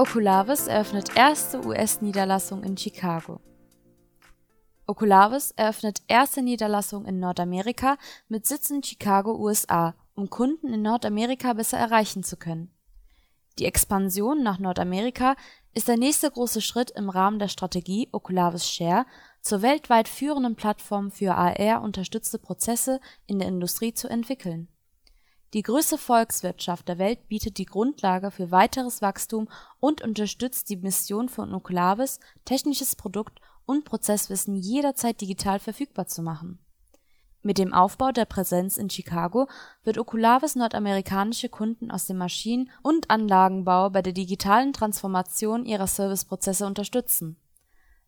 Oculavis eröffnet erste US-Niederlassung in Chicago. Oculavis eröffnet erste Niederlassung in Nordamerika mit Sitz in Chicago, USA, um Kunden in Nordamerika besser erreichen zu können. Die Expansion nach Nordamerika ist der nächste große Schritt im Rahmen der Strategie Oculavis Share zur weltweit führenden Plattform für AR-unterstützte Prozesse in der Industrie zu entwickeln die größte Volkswirtschaft der Welt bietet die Grundlage für weiteres Wachstum und unterstützt die Mission von Oculavis, technisches Produkt und Prozesswissen jederzeit digital verfügbar zu machen. Mit dem Aufbau der Präsenz in Chicago wird Oculavis nordamerikanische Kunden aus dem Maschinen und Anlagenbau bei der digitalen Transformation ihrer Serviceprozesse unterstützen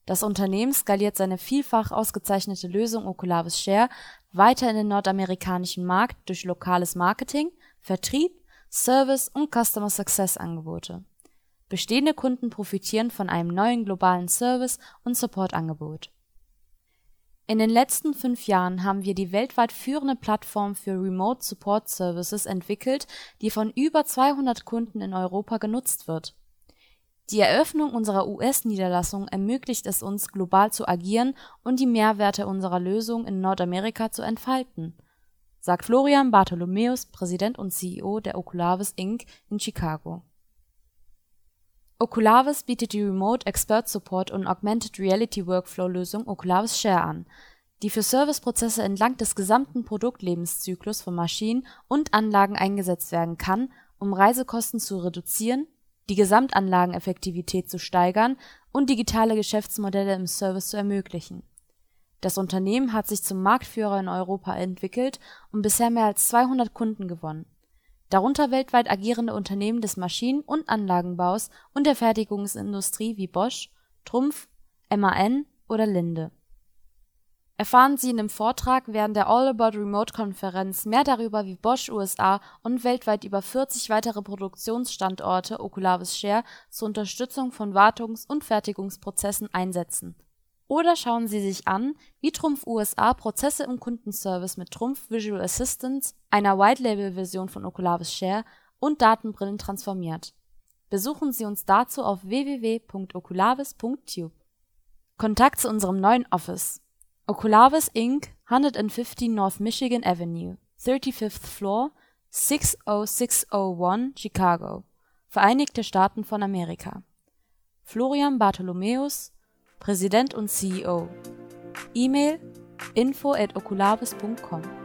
das Unternehmen skaliert seine vielfach ausgezeichnete Lösung Oculavis Share weiter in den nordamerikanischen Markt durch lokales Marketing, Vertrieb, Service und Customer Success Angebote. Bestehende Kunden profitieren von einem neuen globalen Service und Support-Angebot. In den letzten fünf Jahren haben wir die weltweit führende Plattform für Remote Support Services entwickelt, die von über 200 Kunden in Europa genutzt wird die Eröffnung unserer US-Niederlassung ermöglicht es uns, global zu agieren und die Mehrwerte unserer Lösung in Nordamerika zu entfalten, sagt Florian Bartholomäus, Präsident und CEO der Oculavis Inc. in Chicago. Oculavis bietet die Remote Expert Support und Augmented Reality Workflow Lösung Oculavis Share an, die für Serviceprozesse entlang des gesamten Produktlebenszyklus von Maschinen und Anlagen eingesetzt werden kann, um Reisekosten zu reduzieren die Gesamtanlageneffektivität zu steigern und digitale Geschäftsmodelle im Service zu ermöglichen. Das Unternehmen hat sich zum Marktführer in Europa entwickelt und bisher mehr als 200 Kunden gewonnen, darunter weltweit agierende Unternehmen des Maschinen und Anlagenbaus und der Fertigungsindustrie wie Bosch, Trumpf, MAN oder Linde erfahren Sie in dem Vortrag während der All About Remote Konferenz mehr darüber, wie Bosch USA und weltweit über 40 weitere Produktionsstandorte Oculavis Share zur Unterstützung von Wartungs und Fertigungsprozessen einsetzen. Oder schauen Sie sich an, wie Trumpf USA Prozesse im Kundenservice mit Trumpf Visual Assistance, einer White-Label-Version von Oculavis Share und Datenbrillen transformiert. Besuchen Sie uns dazu auf www.oculavis.tube. Kontakt zu unserem neuen Office Oculavis Inc., 115 North Michigan Avenue, 35th Floor, 60601, Chicago, Vereinigte Staaten von Amerika. Florian Bartholomäus, Präsident und CEO. E-Mail info at oculavis.com